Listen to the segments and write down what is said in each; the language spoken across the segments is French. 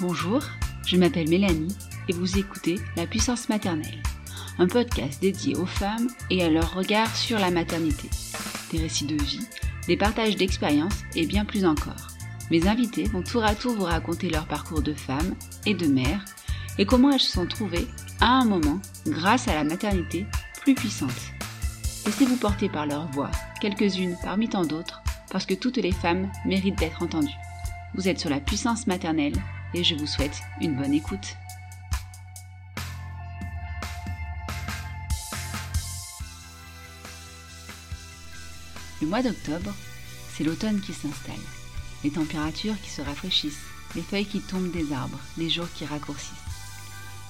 Bonjour, je m'appelle Mélanie et vous écoutez La puissance maternelle un podcast dédié aux femmes et à leur regard sur la maternité. Des récits de vie, des partages d'expériences et bien plus encore. Mes invités vont tour à tour vous raconter leur parcours de femme et de mère et comment elles se sont trouvées, à un moment, grâce à la maternité, plus puissantes. Laissez-vous porter par leur voix, quelques-unes parmi tant d'autres, parce que toutes les femmes méritent d'être entendues. Vous êtes sur la puissance maternelle et je vous souhaite une bonne écoute. Le mois d'octobre, c'est l'automne qui s'installe. Les températures qui se rafraîchissent, les feuilles qui tombent des arbres, les jours qui raccourcissent.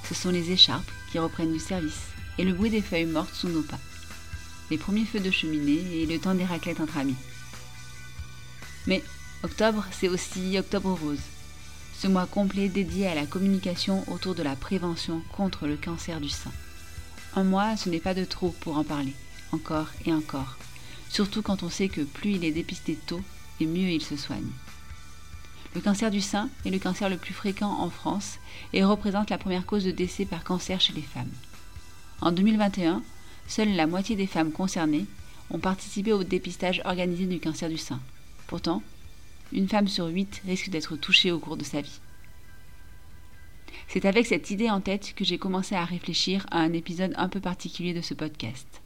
Ce sont les écharpes qui reprennent du service et le bruit des feuilles mortes sous nos pas. Les premiers feux de cheminée et le temps des raclettes entre amis. Mais octobre, c'est aussi octobre rose. Ce mois complet dédié à la communication autour de la prévention contre le cancer du sein. Un mois, ce n'est pas de trop pour en parler, encore et encore surtout quand on sait que plus il est dépisté tôt et mieux il se soigne. Le cancer du sein est le cancer le plus fréquent en France et représente la première cause de décès par cancer chez les femmes. En 2021, seule la moitié des femmes concernées ont participé au dépistage organisé du cancer du sein. Pourtant, une femme sur huit risque d'être touchée au cours de sa vie. C'est avec cette idée en tête que j'ai commencé à réfléchir à un épisode un peu particulier de ce podcast.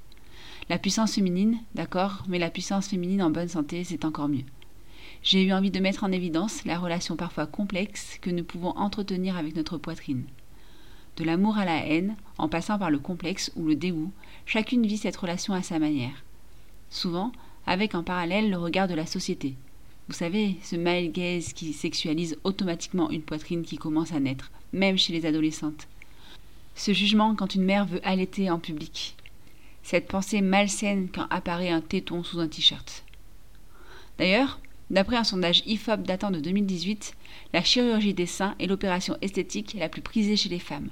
La puissance féminine, d'accord, mais la puissance féminine en bonne santé, c'est encore mieux. J'ai eu envie de mettre en évidence la relation parfois complexe que nous pouvons entretenir avec notre poitrine. De l'amour à la haine, en passant par le complexe ou le dégoût, chacune vit cette relation à sa manière. Souvent, avec en parallèle le regard de la société. Vous savez, ce male gaze qui sexualise automatiquement une poitrine qui commence à naître, même chez les adolescentes. Ce jugement quand une mère veut allaiter en public, cette pensée malsaine quand apparaît un téton sous un t-shirt. D'ailleurs, d'après un sondage IFOP datant de 2018, la chirurgie des seins est l'opération esthétique la plus prisée chez les femmes.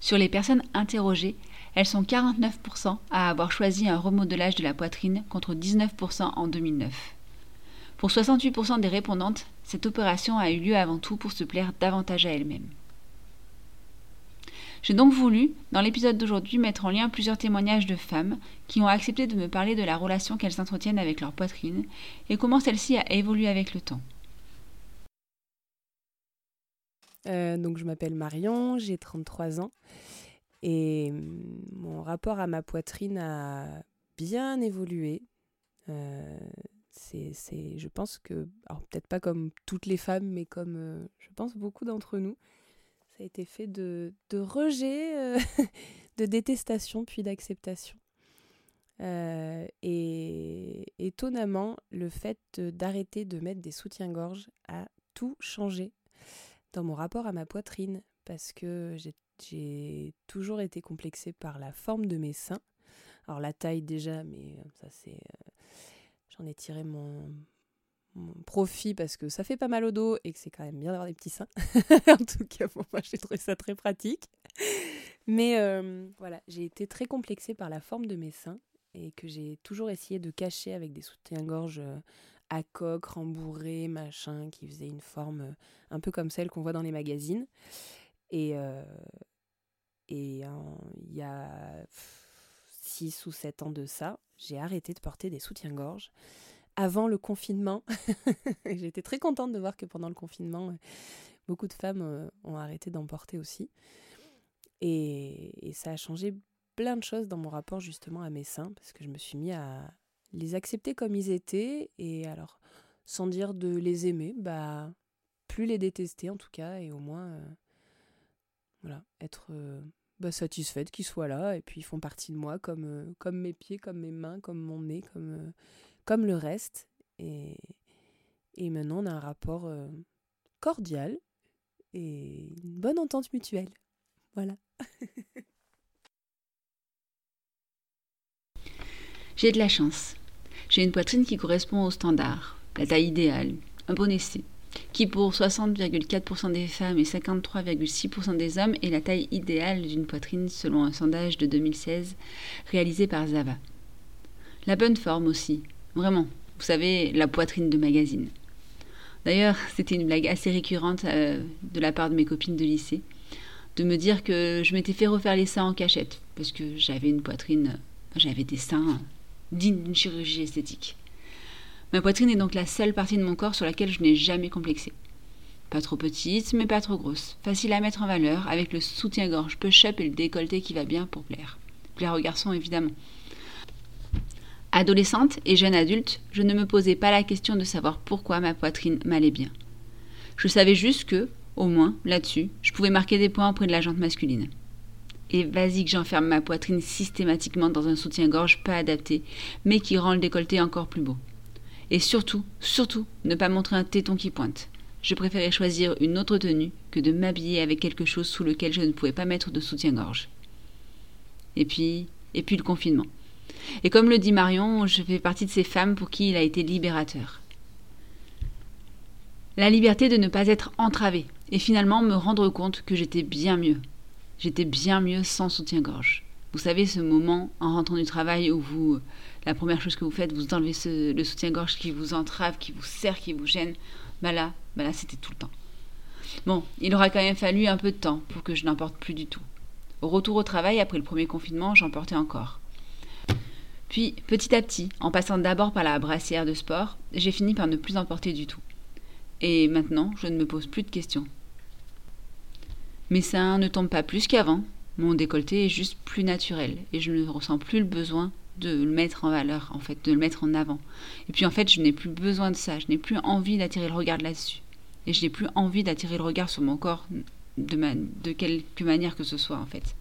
Sur les personnes interrogées, elles sont 49% à avoir choisi un remodelage de la poitrine contre 19% en 2009. Pour 68% des répondantes, cette opération a eu lieu avant tout pour se plaire davantage à elles-mêmes. J'ai donc voulu, dans l'épisode d'aujourd'hui, mettre en lien plusieurs témoignages de femmes qui ont accepté de me parler de la relation qu'elles entretiennent avec leur poitrine et comment celle-ci a évolué avec le temps. Euh, donc je m'appelle Marion, j'ai 33 ans et mm, mon rapport à ma poitrine a bien évolué. Euh, c'est, je pense que, alors peut-être pas comme toutes les femmes, mais comme euh, je pense beaucoup d'entre nous, ça a été fait de, rejet, euh, de détestation, puis d'acceptation. Euh, et étonnamment, le fait d'arrêter de, mettre des soutiens-gorge a tout changé dans mon rapport à ma poitrine, parce que j'ai toujours été complexée par la forme de mes seins. Alors la taille déjà, mais ça c'est... J'en ai tiré mon, profit parce que ça fait pas mal au dos et que c'est quand même bien d'avoir des petits seins. en tout cas, pour moi, j'ai trouvé ça très pratique. Mais euh, voilà, j'ai été très complexée par la forme de mes seins et que j'ai toujours essayé de cacher avec des soutiens-gorge euh, à coque, rembourrés, machin, qui faisaient une forme euh, un peu comme celle qu'on voit dans les magazines. Et et il y a 6 ou 7 ans de ça, j'ai arrêté de porter des soutiens-gorge avant le confinement. J'étais très contente de voir que pendant le confinement, beaucoup de femmes ont arrêté d'en porter aussi. Et, ça a changé plein de choses dans mon rapport justement à mes seins, parce que je me suis mis à les accepter comme ils étaient, et alors, sans dire de les aimer, bah, plus les détester en tout cas, et au moins, voilà, être bah, satisfaite qu'ils soient là et puis ils font partie de moi comme, euh, comme mes pieds, comme mes mains, comme mon nez, comme, euh, le reste. Et, et maintenant on a un rapport euh, cordial et une bonne entente mutuelle. Voilà. J'ai de la chance. J'ai une poitrine qui correspond au standard, la taille idéale, un bon essai qui pour 60,4% des femmes et 53,6% des hommes est la taille idéale d'une poitrine selon un sondage de 2016 réalisé par Zava. La bonne forme aussi, vraiment, vous savez, la poitrine de magazine. D'ailleurs, c'était une blague assez récurrente euh, de la part de mes copines de lycée, de me dire que je m'étais fait refaire les seins en cachette, parce que j'avais une poitrine, j'avais des seins dignes d'une chirurgie esthétique. Ma poitrine est donc la seule partie de mon corps sur laquelle je n'ai jamais complexé. Pas trop petite, mais pas trop grosse. Facile à mettre en valeur, avec le soutien-gorge push-up et le décolleté qui va bien pour plaire. Plaire aux garçons, évidemment. Adolescente et jeune adulte, je ne me posais pas la question de savoir pourquoi ma poitrine m'allait bien. Je savais juste que, au moins, là-dessus, je pouvais marquer des points auprès de la jante masculine. Et vas-y que j'enferme ma poitrine systématiquement dans un soutien-gorge pas adapté, mais qui rend le décolleté encore plus beau. Et surtout, surtout, ne pas montrer un téton qui pointe. Je préférais choisir une autre tenue que de m'habiller avec quelque chose sous lequel je ne pouvais pas mettre de soutien-gorge. Et puis, et puis le confinement. Et comme le dit Marion, je fais partie de ces femmes pour qui il a été libérateur. La liberté de ne pas être entravée, et finalement me rendre compte que j'étais bien mieux. J'étais bien mieux sans soutien-gorge. Vous savez, ce moment en rentrant du travail où vous la première chose que vous faites, vous enlevez le soutien-gorge qui vous entrave, qui vous serre, qui vous gêne. Bah bah là c'était tout le temps. Bon, il aura quand même fallu un peu de temps pour que je n'en porte plus du tout. Au retour au travail, après le premier confinement, j'en portais encore. Puis, petit à petit, en passant d'abord par la brassière de sport, j'ai fini par ne plus en porter du tout. Et maintenant, je ne me pose plus de questions. Mes seins ne tombent pas plus qu'avant, mon décolleté est juste plus naturel, et je ne ressens plus le besoin de le mettre en valeur, en fait, de le mettre en avant. Et puis en fait, je n'ai plus besoin de ça, je n'ai plus envie d'attirer le regard là-dessus. Et je n'ai plus envie d'attirer le regard sur mon corps de, de quelque manière que ce soit, en fait.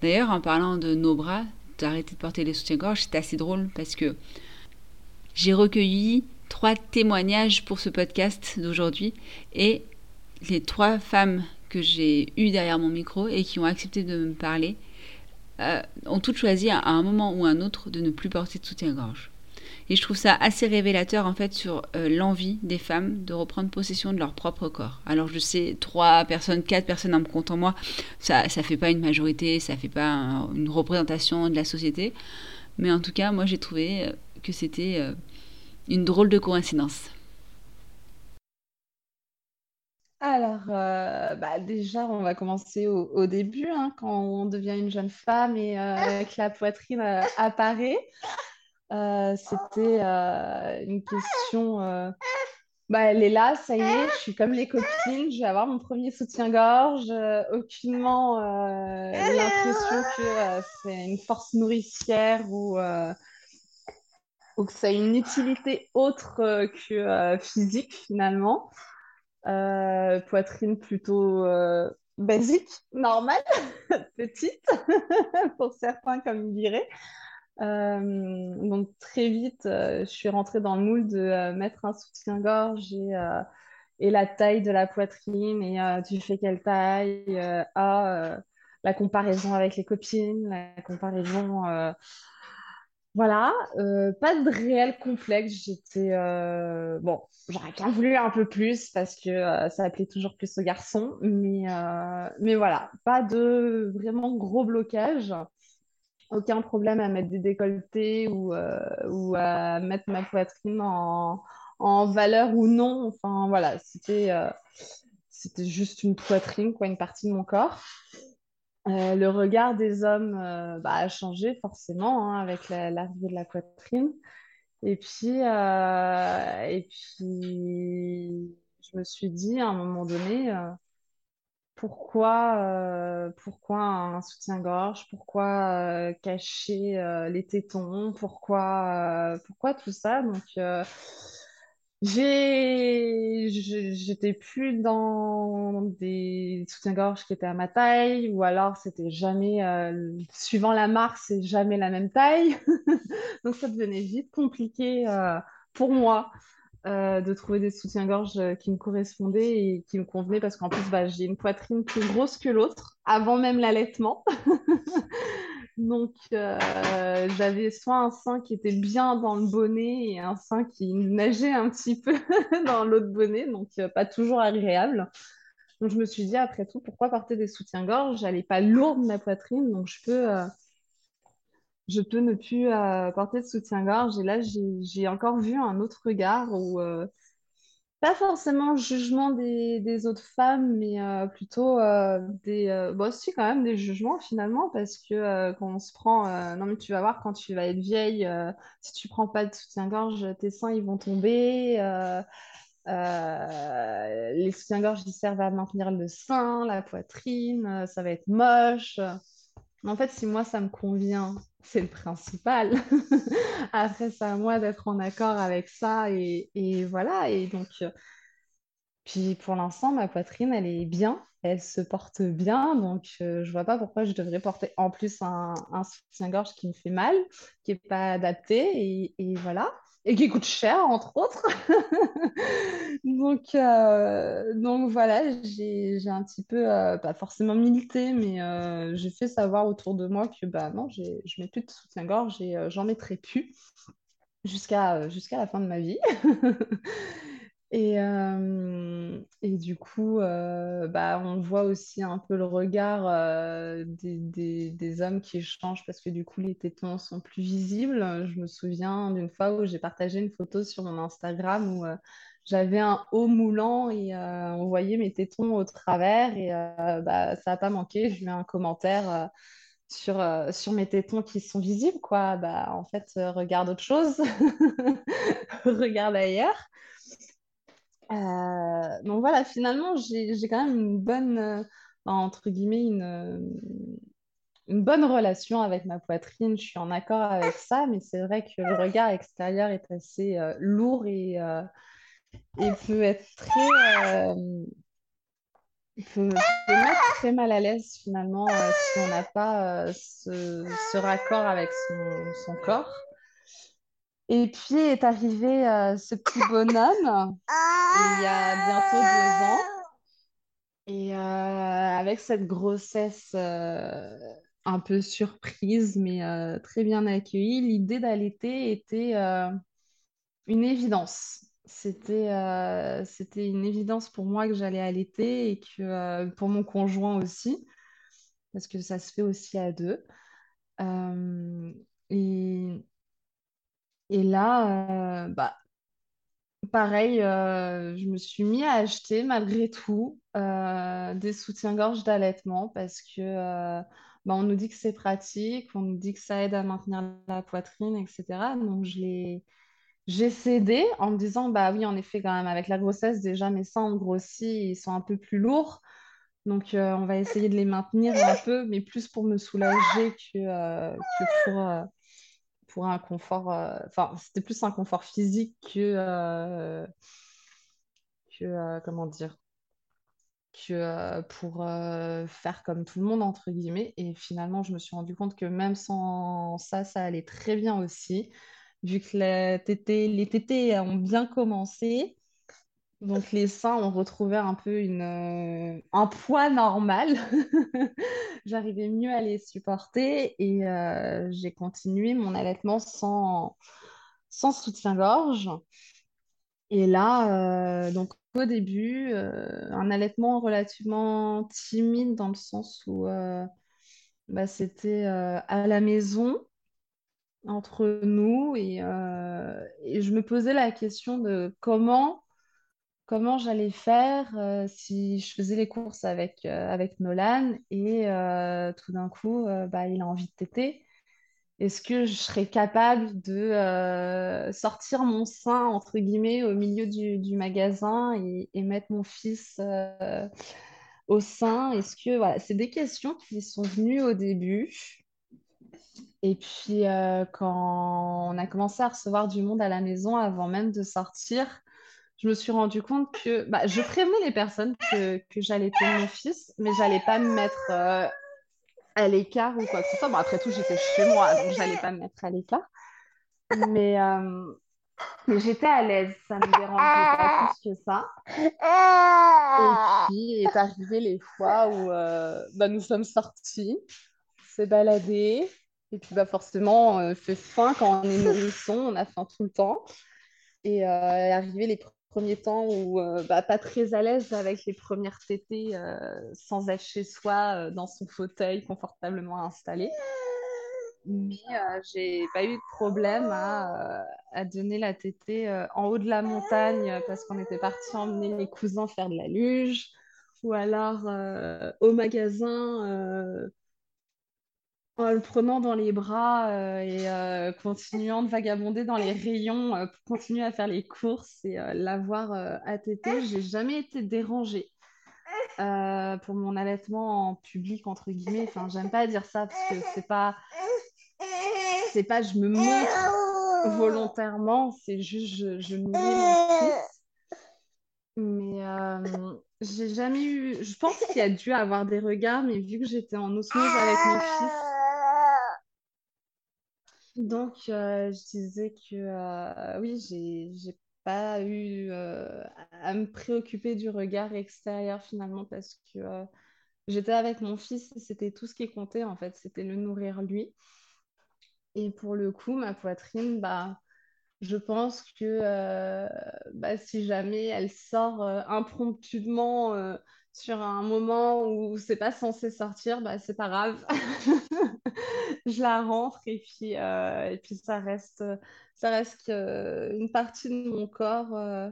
D'ailleurs, en parlant de nos bras, d'arrêter de porter les soutiens-gorge, c'est assez drôle parce que j'ai recueilli trois témoignages pour ce podcast d'aujourd'hui et les trois femmes que j'ai eues derrière mon micro et qui ont accepté de me parler, euh, ont toutes choisi à un moment ou un autre de ne plus porter de soutien-gorge. Et je trouve ça assez révélateur en fait sur euh, l'envie des femmes de reprendre possession de leur propre corps. Alors je sais, trois personnes, quatre personnes en me comptant moi, ça ça fait pas une majorité, ça fait pas une représentation de la société, mais en tout cas moi j'ai trouvé euh, que c'était une drôle de coïncidence. Alors, euh, bah, déjà, on va commencer au, début, hein, quand on devient une jeune femme et euh, que la poitrine euh, apparaît. C'était une question. Bah, elle est là, ça y est, je suis comme les copines, je vais avoir mon premier soutien-gorge. aucunement l'impression que c'est une force nourricière ou, ou que ça a une utilité autre que physique finalement. Euh, poitrine plutôt euh, basique, normale, petite, pour certains, comme ils diraient. Euh, donc très vite, je suis rentrée dans le moule de mettre un soutien-gorge et, la taille de la poitrine et tu fais quelle taille à la comparaison avec les copines, la comparaison voilà, euh, pas de réel complexe. J'étais. Euh, bon, j'aurais bien voulu un peu plus parce que euh, ça appelait toujours plus aux garçons. Mais, voilà, pas de vraiment gros blocage. Aucun problème à mettre des décolletés ou, à mettre ma poitrine en, en valeur ou non. Enfin, voilà, c'était c'était juste une poitrine, quoi, une partie de mon corps. Euh, le regard des hommes euh, bah, a changé forcément hein, avec l'arrivée de la poitrine. Et puis, euh, et puis, je me suis dit à un moment donné, pourquoi, pourquoi un soutien-gorge, pourquoi cacher les tétons, pourquoi, pourquoi tout ça? Donc, j'étais plus dans des soutiens-gorge qui étaient à ma taille, ou alors c'était jamais, suivant la marque, c'est jamais la même taille. Donc, ça devenait vite compliqué pour moi. Euh, de trouver des soutiens-gorge euh, qui me correspondaient et qui me convenaient parce qu'en plus, bah, j'ai une poitrine plus grosse que l'autre avant même l'allaitement. Donc, euh, j'avais soit un sein qui était bien dans le bonnet et un sein qui nageait un petit peu dans l'autre bonnet, donc pas toujours agréable. Donc, je me suis dit, après tout, pourquoi porter des soutiens-gorge? J'allais pas lourde ma poitrine, donc je peux je peux ne plus euh, porter de soutien-gorge. Et là, j'ai encore vu un autre regard où, euh, pas forcément jugement des, autres femmes, mais euh, plutôt des. bon, aussi, quand même, des jugements finalement, parce que quand on se prend. non, mais tu vas voir, quand tu vas être vieille, si tu prends pas de soutien-gorge, tes seins, ils vont tomber. les soutiens-gorge, ils servent à maintenir le sein, la poitrine, ça va être moche. En fait, si moi, ça me convient, c'est le principal. Après, c'est à moi d'être en accord avec ça. Et, voilà. Et donc, euh, puis pour l'instant, ma poitrine, elle est bien. Elle se porte bien. Donc, euh, je vois pas pourquoi je devrais porter en plus un, soutien-gorge qui me fait mal, qui n'est pas adapté. et voilà et qui coûte cher, entre autres. donc, euh, donc voilà, j'ai un petit peu, euh, pas forcément milité, mais euh, j'ai fait savoir autour de moi que bah, non, je mets plus de soutien-gorge et j'en mettrai plus jusqu'à jusqu'à la fin de ma vie. Et, euh, et, du coup, euh, bah, on voit aussi un peu le regard euh, des, des, hommes qui changent parce que du coup, les tétons sont plus visibles. Je me souviens d'une fois où j'ai partagé une photo sur mon Instagram où j'avais un haut moulant et on voyait mes tétons au travers et bah, ça n'a pas manqué. Je lui ai un commentaire. sur, sur mes tétons qui sont visibles, quoi. Bah, en fait, regarde autre chose, regarde ailleurs. Euh, donc voilà, finalement, j'ai quand même une bonne, euh, entre guillemets, euh, une bonne relation avec ma poitrine. Je suis en accord avec ça, mais c'est vrai que le regard extérieur est assez lourd et, peut être très. Mal à l'aise finalement si on n'a pas ce, raccord avec son corps. Et puis est arrivé euh, ce petit bonhomme, il y a bientôt deux ans. Et euh, avec cette grossesse euh, un peu surprise, mais très bien accueillie, l'idée d'allaiter était une évidence. C'était une évidence pour moi que j'allais allaiter et que pour mon conjoint aussi, parce que ça se fait aussi à deux. et et là, euh, bah, pareil, euh, je me suis mis à acheter malgré tout euh, des soutiens-gorge d'allaitement parce que bah, on nous dit que c'est pratique, on nous dit que ça aide à maintenir la poitrine, etc. Donc je j'ai cédé en me disant, bah oui, en effet, quand même, avec la grossesse, déjà mes seins ont grossi, ils sont un peu plus lourds. Donc, on va essayer de les maintenir un peu, mais plus pour me soulager que pour, pour un confort. Euh, enfin, c'était plus un confort physique que. Euh, que euh, comment dire que pour faire comme tout le monde, entre guillemets. Et finalement, je me suis rendu compte que même sans ça, ça allait très bien aussi. Vu que les tétés, les tétés ont bien commencé, donc les seins ont retrouvé un peu une, euh, un poids normal. J'arrivais mieux à les supporter et euh, j'ai continué mon allaitement sans, sans soutien-gorge. Et là, euh, donc au début, un allaitement relativement timide dans le sens où bah, c'était à la maison entre nous et, et je me posais la question de comment comment j'allais faire euh, si je faisais les courses avec, euh, avec Nolan et euh, tout d'un coup, bah, il a envie de téter. est-ce que je serais capable de sortir mon sein, entre guillemets, au milieu du, magasin et, mettre mon fils au sein? Est-ce que, voilà, c'est des questions qui sont venues au début. Et puis, quand on a commencé à recevoir du monde à la maison avant même de sortir, je me suis rendu compte que bah, je prévenais les personnes que, que j'allais tenir mon fils, mais j'allais pas me mettre à l'écart ou quoi que ce soit. Bon, après tout, j'étais chez moi, donc j'allais pas me mettre à l'écart. Mais, euh, mais j'étais à l'aise, ça me dérangeait pas plus que ça. Et puis est arrivé les fois où euh, bah, nous sommes sortis, s'est baladé. Et puis bah, forcément, euh, fait faim quand on est nourrisson, on a faim tout le temps. Et arrivé les premier temps où euh, bah, pas très à l'aise avec les premières tétées euh, sans être chez soi euh, dans son fauteuil confortablement installé. Mais j'ai pas eu de problème à, donner la tétée en haut de la montagne parce qu'on était parti emmener les cousins faire de la luge ou alors au magasin en le prenant dans les bras euh, et euh, continuant de vagabonder dans les rayons euh, pour continuer à faire les courses et l'avoir à téter. J'ai jamais été dérangée pour mon allaitement en public entre guillemets. Enfin, j'aime pas dire ça parce que c'est pas c'est pas je me montre volontairement, c'est juste je, je nourris mon fils. Mais j'ai jamais eu. Je pense qu'il y a dû avoir des regards, mais vu que j'étais en osmose avec mon fils, donc, euh, je disais que euh, oui, j'ai pas eu euh, à me préoccuper du regard extérieur finalement parce que j'étais avec mon fils et c'était tout ce qui comptait en fait, c'était le nourrir lui. Et pour le coup, ma poitrine, bah, je pense que bah, si jamais elle sort impromptument sur un moment où c'est pas censé sortir, bah, c'est pas grave. je la rentre et puis, euh, et puis ça reste, ça reste une partie de mon corps. Euh,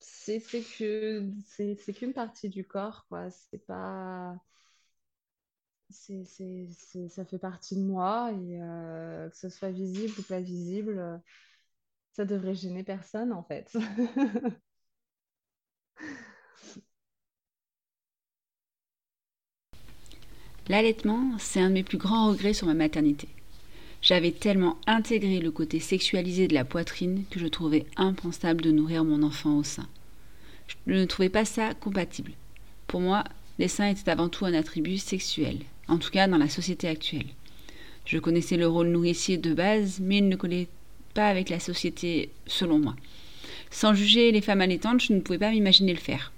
c'est qu'une partie du corps, quoi. C'est pas. Ça fait partie de moi euh, que ce soit visible ou pas visible, ça devrait gêner personne en fait. L'allaitement, c'est un de mes plus grands regrets sur ma maternité. J'avais tellement intégré le côté sexualisé de la poitrine que je trouvais impensable de nourrir mon enfant au sein. Je ne trouvais pas ça compatible. Pour moi, les seins étaient avant tout un attribut sexuel, en tout cas dans la société actuelle. Je connaissais le rôle nourricier de base, mais il ne collait pas avec la société selon moi. Sans juger les femmes allaitantes, je ne pouvais pas m'imaginer le faire.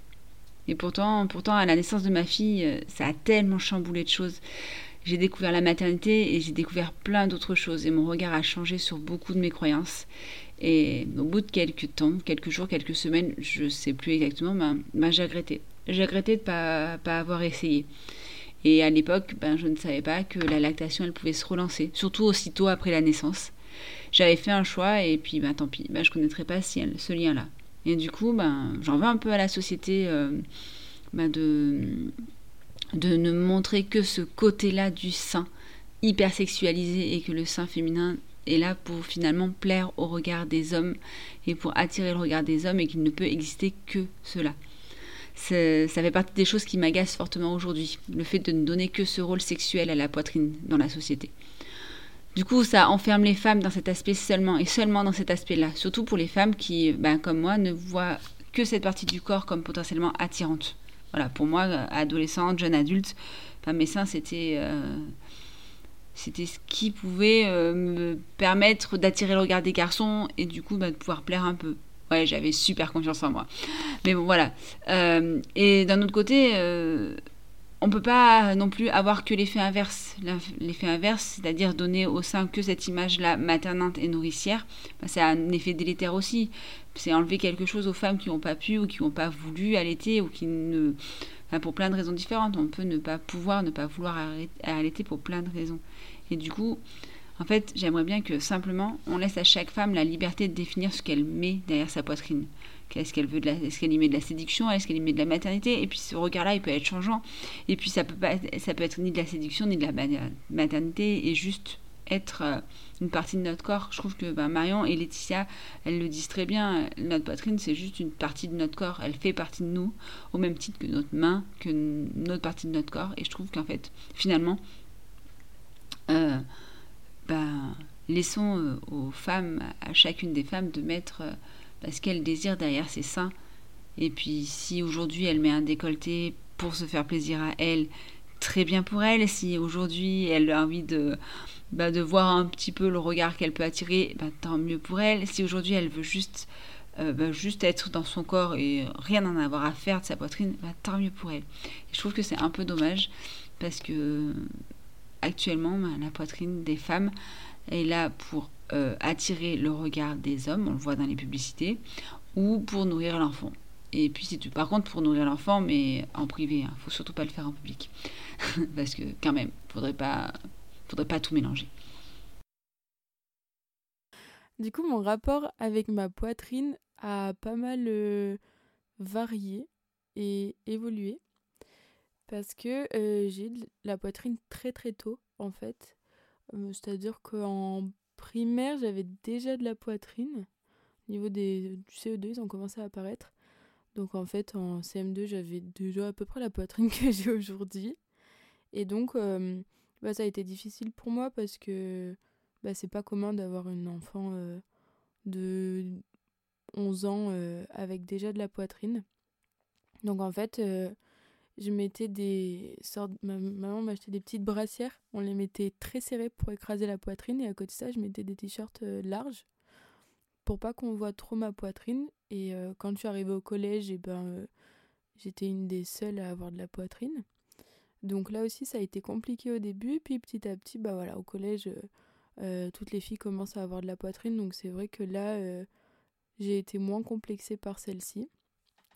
Et pourtant, pourtant, à la naissance de ma fille, euh, ça a tellement chamboulé de choses. J'ai découvert la maternité et j'ai découvert plein d'autres choses. Et mon regard a changé sur beaucoup de mes croyances. Et au bout de quelques temps, quelques jours, quelques semaines, je ne sais plus exactement, ben, ben, j'ai regretté. J'ai regretté de ne pas, pas avoir essayé. Et à l'époque, ben, je ne savais pas que la lactation, elle pouvait se relancer, surtout aussitôt après la naissance. J'avais fait un choix et puis ben, tant pis, ben, je ne connaîtrais pas ce lien-là. Et du coup, ben, j'en veux un peu à la société euh, ben de, de ne montrer que ce côté-là du sein hyper sexualisé et que le sein féminin est là pour finalement plaire au regard des hommes et pour attirer le regard des hommes et qu'il ne peut exister que cela. Ça fait partie des choses qui m'agacent fortement aujourd'hui, le fait de ne donner que ce rôle sexuel à la poitrine dans la société. Du coup, ça enferme les femmes dans cet aspect seulement et seulement dans cet aspect-là. Surtout pour les femmes qui, ben, comme moi, ne voient que cette partie du corps comme potentiellement attirante. Voilà, pour moi, adolescente, jeune adulte, ben, mes seins, c'était, euh, c'était ce qui pouvait euh, me permettre d'attirer le regard des garçons et du coup ben, de pouvoir plaire un peu. Ouais, j'avais super confiance en moi. Mais bon, voilà. Euh, et d'un autre côté, on ne peut pas non plus avoir que l'effet inverse. L'effet inverse, c'est-à-dire donner au sein que cette image-là maternante et nourricière, bah, c'est un effet délétère aussi. C'est enlever quelque chose aux femmes qui n'ont pas pu ou qui n'ont pas voulu allaiter ou qui ne... Pour plein de raisons différentes. On peut ne pas pouvoir, ne pas vouloir allaiter pour plein de raisons. Et du coup, en fait, j'aimerais bien que simplement on laisse à chaque femme la liberté de définir ce qu'elle met derrière sa poitrine Est-ce qu'elle veut est-ce qu'elle y met de la séduction? Est-ce qu'elle y met de la maternité? Et puis ce regard-là, il peut être changeant. Et puis ça peut pas, ça peut être ni de la séduction ni de la maternité et juste être euh, une partie de notre corps. Je trouve que ben, Marion et Laetitia, elles le disent très bien. Notre poitrine, c'est juste une partie de notre corps. Elle fait partie de nous, au même titre que notre main, que notre partie de notre corps. Et je trouve qu'en fait, finalement, euh, ben, laissons euh, aux femmes, à chacune des femmes, de mettre ce qu'elle désire derrière ses seins. Et puis, si aujourd'hui elle met un décolleté pour se faire plaisir à elle, très bien pour elle. Si aujourd'hui elle a envie de bah, voir un petit peu le regard qu'elle peut attirer, bah, tant mieux pour elle. Si aujourd'hui elle veut juste, euh, bah, juste être dans son corps et rien en avoir à faire de sa poitrine, tant mieux pour elle. je trouve que c'est un peu dommage parce que actuellement la poitrine des femmes est là pour euh, attirer le regard des hommes, on le voit dans les publicités, ou pour nourrir l'enfant. Et puis, tu, par contre, pour nourrir l'enfant, mais en privé, il hein, faut surtout pas le faire en public. Parce que, quand même, faudrait pas, faudrait pas tout mélanger. Du coup, mon rapport avec ma poitrine a pas mal euh, varié et évolué parce que euh, j'ai la poitrine très très tôt en fait. Euh, c'est-à-dire qu'en primaire, j'avais déjà de la poitrine. Au niveau des, du CE2, ils ont commencé à apparaître. Donc en fait, en CM2, j'avais déjà à peu près la poitrine que j'ai aujourd'hui. Et donc, bah, ça a été difficile pour moi parce que bah, c'est pas commun d'avoir une enfant euh, de 11 ans euh, avec déjà de la poitrine. Donc en fait, euh, je mettais des sortes. Ma maman m'achetait des petites brassières. On les mettait très serrées pour écraser la poitrine. Et à côté de ça, je mettais des t-shirts larges pour pas qu'on voit trop ma poitrine. Et quand je suis arrivée au collège, et eh ben, j'étais une des seules à avoir de la poitrine. Donc là aussi, ça a été compliqué au début. Puis petit à petit, bah voilà, au collège, euh, euh, toutes les filles commencent à avoir de la poitrine. Donc c'est vrai que là, euh, j'ai été moins complexée par celle-ci.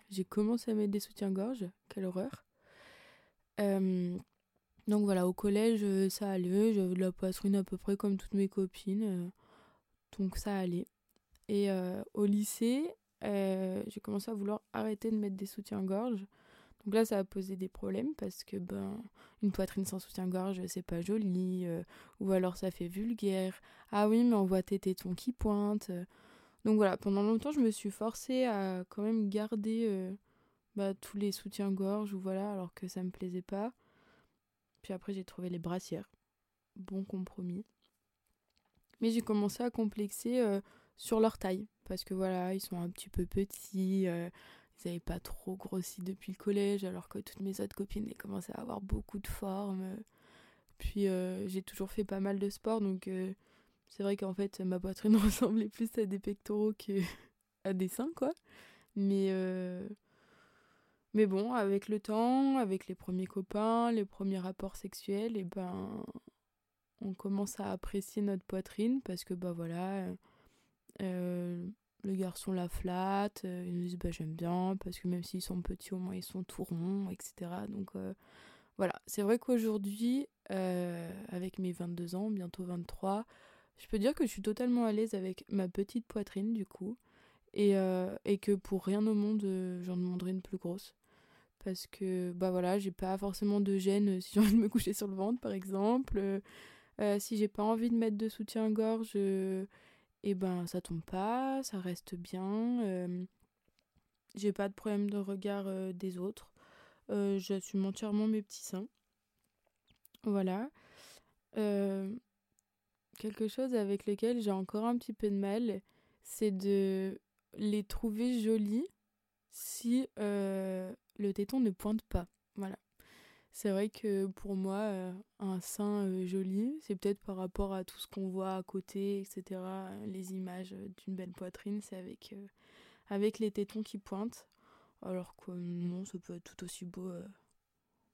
J'ai commencé à mettre des soutiens-gorge. Quelle horreur. Donc voilà, au collège, ça allait. J'avais de la poitrine à peu près comme toutes mes copines. donc ça allait. Et au lycée, j'ai commencé à vouloir arrêter de mettre des soutiens-gorge donc là, ça a posé des problèmes parce que ben une poitrine sans soutien-gorge, c'est pas joli, euh, ou alors ça fait vulgaire. Ah oui, mais on voit tes tétons qui pointent. Donc voilà, pendant longtemps, je me suis forcée à quand même garder euh, bah, tous les soutiens-gorge, ou voilà, alors que ça me plaisait pas. Puis après, j'ai trouvé les brassières. Bon compromis. Mais j'ai commencé à complexer euh, sur leur taille. Parce que voilà, ils sont un petit peu petits ils n'avaient pas trop grossi depuis le collège, alors que toutes mes autres copines commençaient à avoir beaucoup de forme. Puis euh, j'ai toujours fait pas mal de sport, donc euh, c'est vrai qu'en fait ma poitrine ressemblait plus à des pectoraux qu'à des seins, quoi. Mais, euh, mais bon, avec le temps, avec les premiers copains, les premiers rapports sexuels, et ben on commence à apprécier notre poitrine parce que bah voilà le garçon la flatte, euh, ils nous disent bah j'aime bien parce que même s'ils sont petits au moins ils sont tout ronds, etc. Donc euh, voilà, c'est vrai qu'aujourd'hui, euh, avec mes 22 ans, bientôt 23, je peux dire que je suis totalement à l'aise avec ma petite poitrine du coup et, et que pour rien au monde j'en demanderai une plus grosse parce que bah voilà j'ai pas forcément de gêne si j'ai envie de me coucher sur le ventre par exemple si j'ai pas envie de mettre de soutien-gorge et ben ça tombe pas, ça reste bien. Euh, j'ai pas de problème de regard euh, des autres. Euh, j'assume entièrement mes petits seins. Voilà. quelque chose avec lequel j'ai encore un petit peu de mal, c'est de les trouver jolis si le téton ne pointe pas. Voilà. C'est vrai que pour moi, euh, un sein euh, joli, c'est peut-être par rapport à tout ce qu'on voit à côté, etc. Les images euh, d'une belle poitrine, c'est avec, avec les tétons qui pointent. Alors que non, ça peut être tout aussi beau,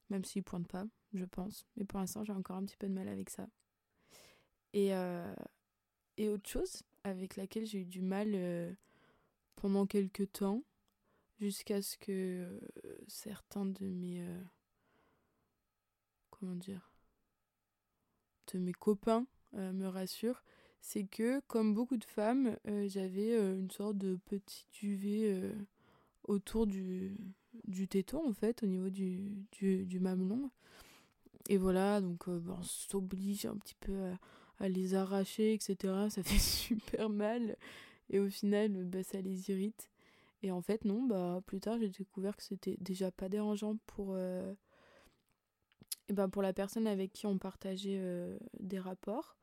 même s'ils pointent pas, je pense. Mais pour l'instant, j'ai encore un petit peu de mal avec ça. Et, et autre chose avec laquelle j'ai eu du mal pendant quelques temps, jusqu'à ce que certains de mes comment dire, de mes copains euh, me rassurent, c'est que, comme beaucoup de femmes, j'avais une sorte de petit duvet autour du, du téton, en fait, au niveau du, du, du mamelon. Et voilà, donc on s'oblige un petit peu à, les arracher, etc. Ça fait super mal. Et au final, bah, ça les irrite. Et en fait, non, bah, plus tard, j'ai découvert que c'était déjà pas dérangeant pour, et ben pour la personne avec qui on partageait des rapports.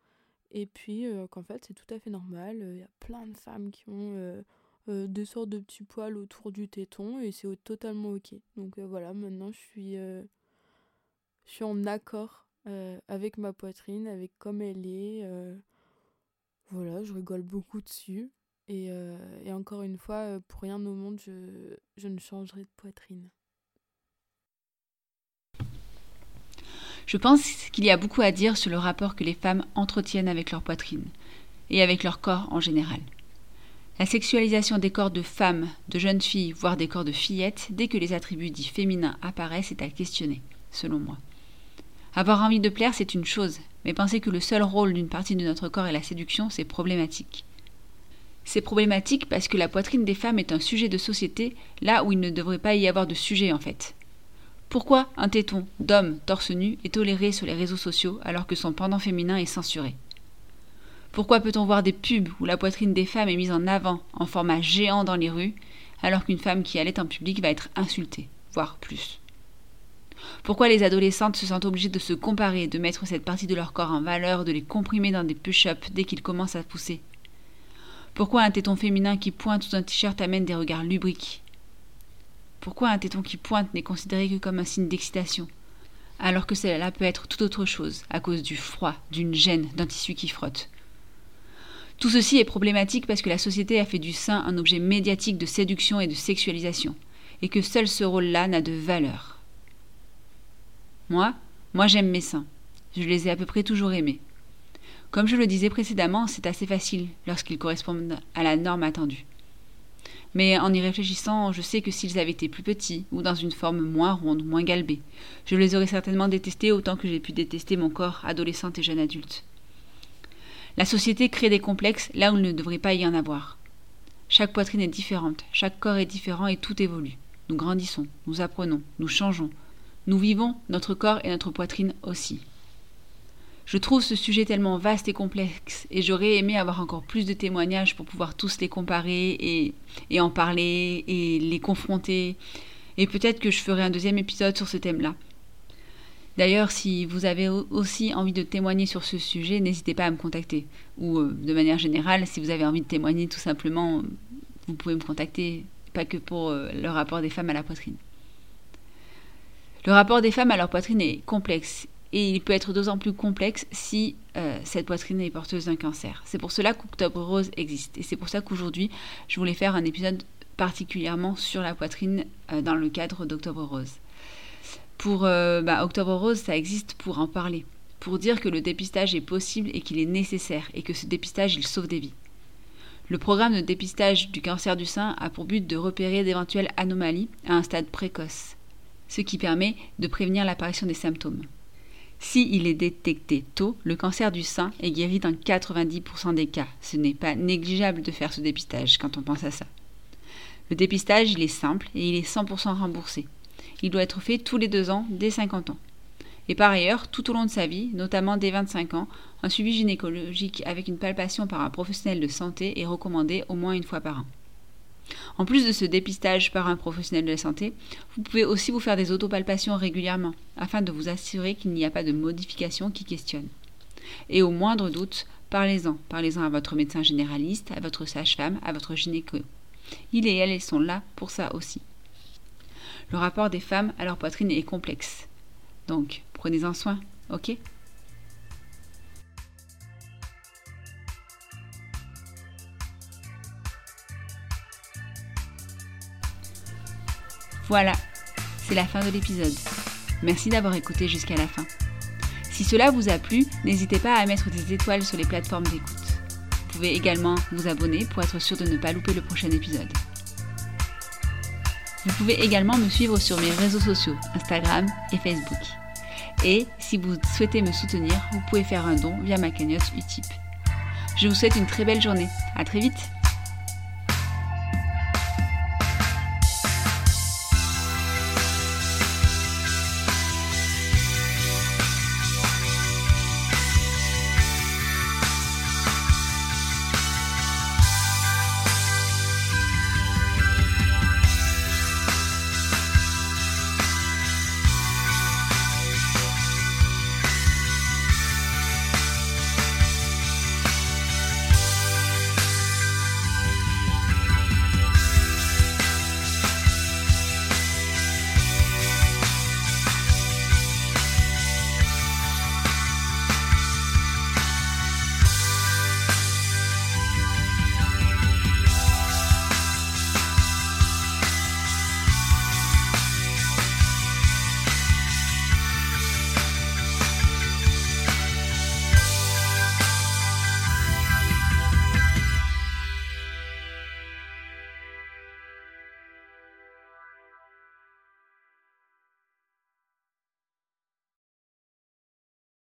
Et puis qu'en fait, c'est tout à fait normal. Il y a plein de femmes qui ont des sortes de petits poils autour du téton et c'est totalement ok. Donc voilà, maintenant je suis, je suis en accord avec ma poitrine, avec comme elle est. voilà, je rigole beaucoup dessus. Et, et encore une fois, pour rien au monde, je, je ne changerai de poitrine. Je pense qu'il y a beaucoup à dire sur le rapport que les femmes entretiennent avec leur poitrine et avec leur corps en général. La sexualisation des corps de femmes, de jeunes filles, voire des corps de fillettes, dès que les attributs dits féminins apparaissent, est à questionner, selon moi. Avoir envie de plaire, c'est une chose, mais penser que le seul rôle d'une partie de notre corps est la séduction, c'est problématique. C'est problématique parce que la poitrine des femmes est un sujet de société là où il ne devrait pas y avoir de sujet en fait. Pourquoi un téton d'homme torse nu est toléré sur les réseaux sociaux alors que son pendant féminin est censuré? Pourquoi peut-on voir des pubs où la poitrine des femmes est mise en avant en format géant dans les rues alors qu'une femme qui allait en public va être insultée, voire plus? Pourquoi les adolescentes se sentent obligées de se comparer, de mettre cette partie de leur corps en valeur, de les comprimer dans des push-ups dès qu'ils commencent à pousser? Pourquoi un téton féminin qui pointe sous un t-shirt amène des regards lubriques? Pourquoi un téton qui pointe n'est considéré que comme un signe d'excitation alors que cela peut être tout autre chose, à cause du froid, d'une gêne, d'un tissu qui frotte? Tout ceci est problématique parce que la société a fait du sein un objet médiatique de séduction et de sexualisation, et que seul ce rôle-là n'a de valeur. Moi, moi j'aime mes seins. Je les ai à peu près toujours aimés. Comme je le disais précédemment, c'est assez facile lorsqu'ils correspondent à la norme attendue. Mais en y réfléchissant, je sais que s'ils avaient été plus petits, ou dans une forme moins ronde, moins galbée, je les aurais certainement détestés autant que j'ai pu détester mon corps adolescente et jeune adulte. La société crée des complexes là où il ne devrait pas y en avoir. Chaque poitrine est différente, chaque corps est différent et tout évolue. Nous grandissons, nous apprenons, nous changeons. Nous vivons, notre corps et notre poitrine aussi. Je trouve ce sujet tellement vaste et complexe et j'aurais aimé avoir encore plus de témoignages pour pouvoir tous les comparer et, en parler et les confronter. Et peut-être que je ferai un deuxième épisode sur ce thème-là. D'ailleurs, si vous avez aussi envie de témoigner sur ce sujet, n'hésitez pas à me contacter. Ou euh, de manière générale, si vous avez envie de témoigner tout simplement, vous pouvez me contacter, pas que pour euh, le rapport des femmes à la poitrine. Le rapport des femmes à leur poitrine est complexe et il peut être d'autant plus complexe si euh, cette poitrine est porteuse d'un cancer. C'est pour cela qu'Octobre Rose existe et c'est pour ça qu'aujourd'hui je voulais faire un épisode particulièrement sur la poitrine euh, dans le cadre d'Octobre Rose. Pour euh, bah, Octobre Rose, ça existe pour en parler, pour dire que le dépistage est possible et qu'il est nécessaire et que ce dépistage il sauve des vies. Le programme de dépistage du cancer du sein a pour but de repérer d'éventuelles anomalies à un stade précoce, ce qui permet de prévenir l'apparition des symptômes. Si il est détecté tôt, le cancer du sein est guéri dans 90% des cas. Ce n'est pas négligeable de faire ce dépistage quand on pense à ça. Le dépistage, il est simple et il est 100% remboursé. Il doit être fait tous les deux ans dès 50 ans. Et par ailleurs, tout au long de sa vie, notamment dès 25 ans, un suivi gynécologique avec une palpation par un professionnel de santé est recommandé au moins une fois par an. En plus de ce dépistage par un professionnel de la santé, vous pouvez aussi vous faire des autopalpations régulièrement, afin de vous assurer qu'il n'y a pas de modification qui questionne. Et au moindre doute, parlez-en. Parlez-en à votre médecin généraliste, à votre sage-femme, à votre gynéco. Il et elle, sont là pour ça aussi. Le rapport des femmes à leur poitrine est complexe. Donc, prenez-en soin, ok? Voilà, c'est la fin de l'épisode. Merci d'avoir écouté jusqu'à la fin. Si cela vous a plu, n'hésitez pas à mettre des étoiles sur les plateformes d'écoute. Vous pouvez également vous abonner pour être sûr de ne pas louper le prochain épisode. Vous pouvez également me suivre sur mes réseaux sociaux, Instagram et Facebook. Et si vous souhaitez me soutenir, vous pouvez faire un don via ma cagnotte Utip. Je vous souhaite une très belle journée. À très vite.